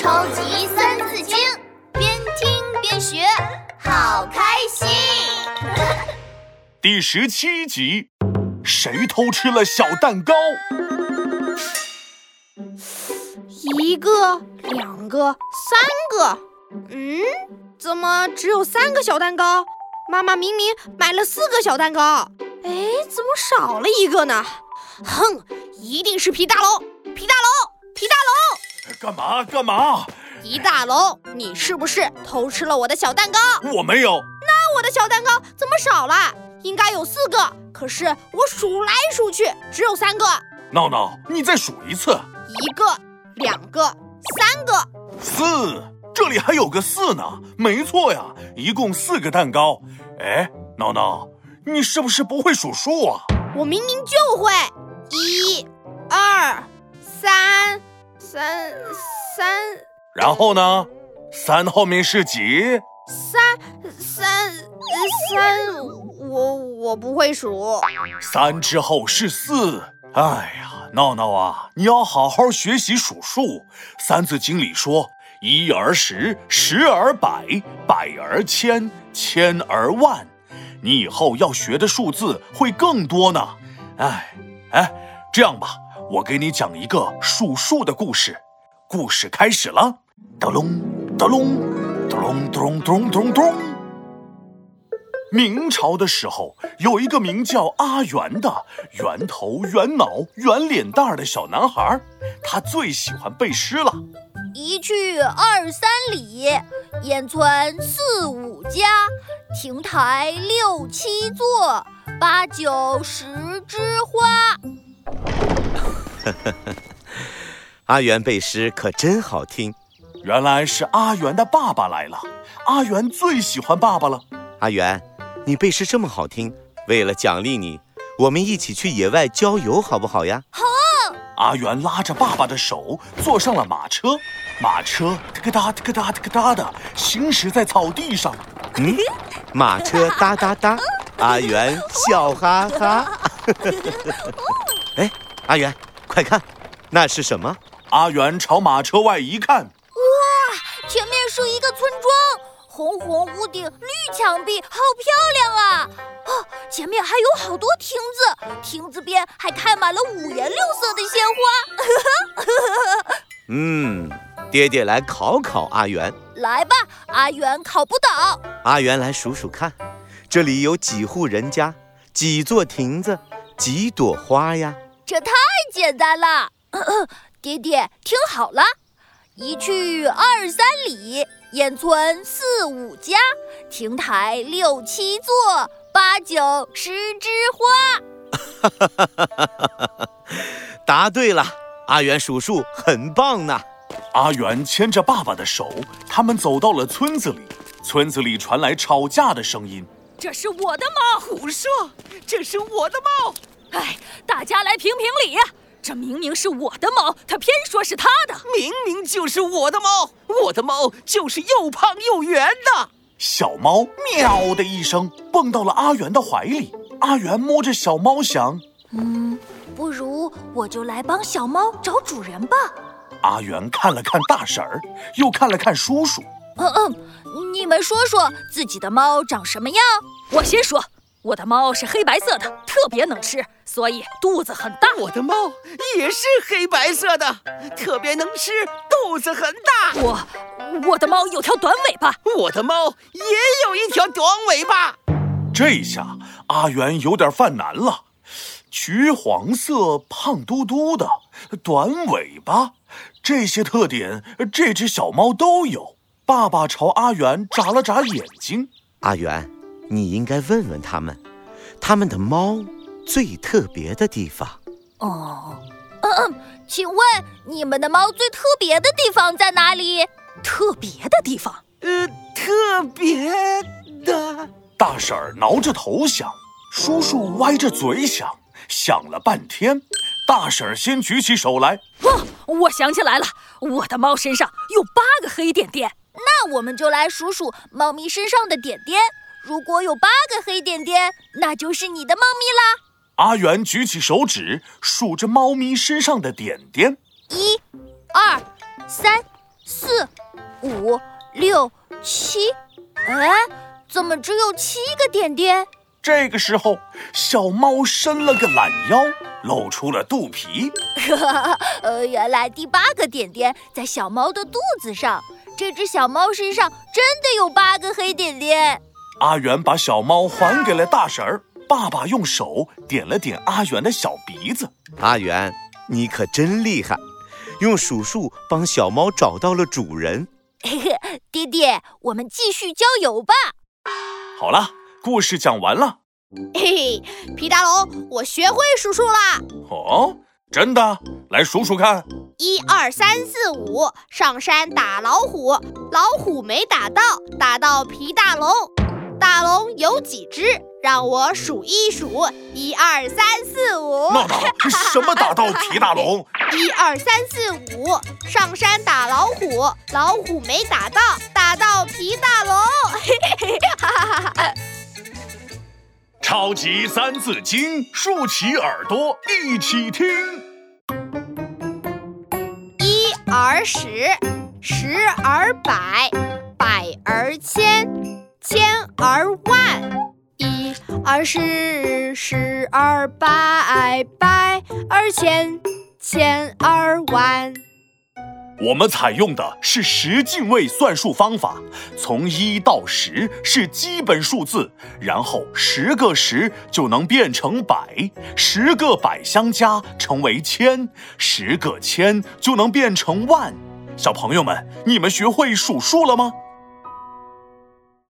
超级三字经，边听边学，好开心。第十七集，谁偷吃了小蛋糕？一个，两个，三个。嗯，怎么只有三个小蛋糕？妈妈明明买了四个小蛋糕，哎，怎么少了一个呢？哼，一定是皮大龙！皮大龙！干嘛干嘛？一大龙，你是不是偷吃了我的小蛋糕？我没有。那我的小蛋糕怎么少了？应该有四个，可是我数来数去只有三个。闹闹，你再数一次。一个，两个，三个，四。这里还有个四呢，没错呀，一共四个蛋糕。哎，闹闹，你是不是不会数数啊？我明明就会，一、二、三、三、三。然后呢？三后面是几？三、三、三。我我不会数。三之后是四。哎呀，闹闹啊，你要好好学习数数。《三字经》里说。一而十，十而百，百而千，千而万，你以后要学的数字会更多呢。哎，哎，这样吧，我给你讲一个数数的故事。故事开始了，咚隆咚隆咚隆咚咚咚咚。明朝的时候，有一个名叫阿元的圆头圆脑圆脸蛋儿的小男孩，他最喜欢背诗了。一去二三里，烟村四五家，亭台六七座，八九十枝。阿元背诗可真好听。原来是阿元的爸爸来了。阿元最喜欢爸爸了。阿元，你背诗这么好听，为了奖励你，我们一起去野外郊游，好不好呀？好啊！阿元拉着爸爸的手，坐上了马车。马车哒个哒哒个哒哒个哒的行驶在草地上。嗯，马车哒哒哒，阿元笑哈哈。哎，阿元，快看，那是什么？阿元朝马车外一看，哇，前面是一个村庄，红红屋顶，绿墙壁，好漂亮啊！哦，前面还有好多亭子，亭子边还开满了五颜六色的鲜花。嗯。爹爹来考考阿元，来吧，阿元考不倒。阿元来数数看，这里有几户人家，几座亭子，几朵花呀？这太简单了。爹爹听好了，一去二三里，烟村四五家，亭台六七座，八九十枝花。哈哈哈哈哈哈！答对了，阿元数数很棒呢。阿元牵着爸爸的手，他们走到了村子里。村子里传来吵架的声音：“这是我的猫！”“胡说！”“这是我的猫！”“哎，大家来评评理！这明明是我的猫，他偏说是他的。明明就是我的猫，我的猫就是又胖又圆的。”小猫喵的一声蹦到了阿元的怀里。阿元摸着小猫想：“嗯，不如我就来帮小猫找主人吧。”阿元看了看大婶儿，又看了看叔叔。嗯嗯，你们说说自己的猫长什么样？我先说，我的猫是黑白色的，特别能吃，所以肚子很大。我的猫也是黑白色的，特别能吃，肚子很大。我，我的猫有条短尾巴。我的猫也有一条短尾巴。这下阿元有点犯难了。橘黄色、胖嘟嘟的、短尾巴，这些特点这只小猫都有。爸爸朝阿元眨了眨眼睛：“阿元，你应该问问他们，他们的猫最特别的地方。”哦，嗯嗯，请问你们的猫最特别的地方在哪里？特别的地方？呃，特别的。大婶儿挠着头想，叔叔歪着嘴想。想了半天，大婶儿先举起手来。哦，我想起来了，我的猫身上有八个黑点点。那我们就来数数猫咪身上的点点。如果有八个黑点点，那就是你的猫咪啦。阿元举起手指，数着猫咪身上的点点：一、二、三、四、五、六、七。哎，怎么只有七个点点？这个时候，小猫伸了个懒腰，露出了肚皮。呃，原来第八个点点在小猫的肚子上。这只小猫身上真的有八个黑点点。阿元把小猫还给了大婶儿。爸爸用手点了点阿元的小鼻子。阿元，你可真厉害，用数数帮小猫找到了主人。爹爹，我们继续郊游吧。好了。故事讲完了，嘿嘿，皮大龙，我学会数数啦！哦，真的？来数数看。一二三四五，上山打老虎，老虎没打到，打到皮大龙。大龙有几只？让我数一数，一二三四五。闹闹，什么打到皮大龙？一二三四五，上山打老虎，老虎没打到，打到皮大龙。超级三字经，竖起耳朵一起听。一而十，十而百，百而千，千而万。一而十，十而百，百而千，千而万。我们采用的是十进位算术方法，从一到十是基本数字，然后十个十就能变成百，十个百相加成为千，十个千就能变成万。小朋友们，你们学会数数了吗？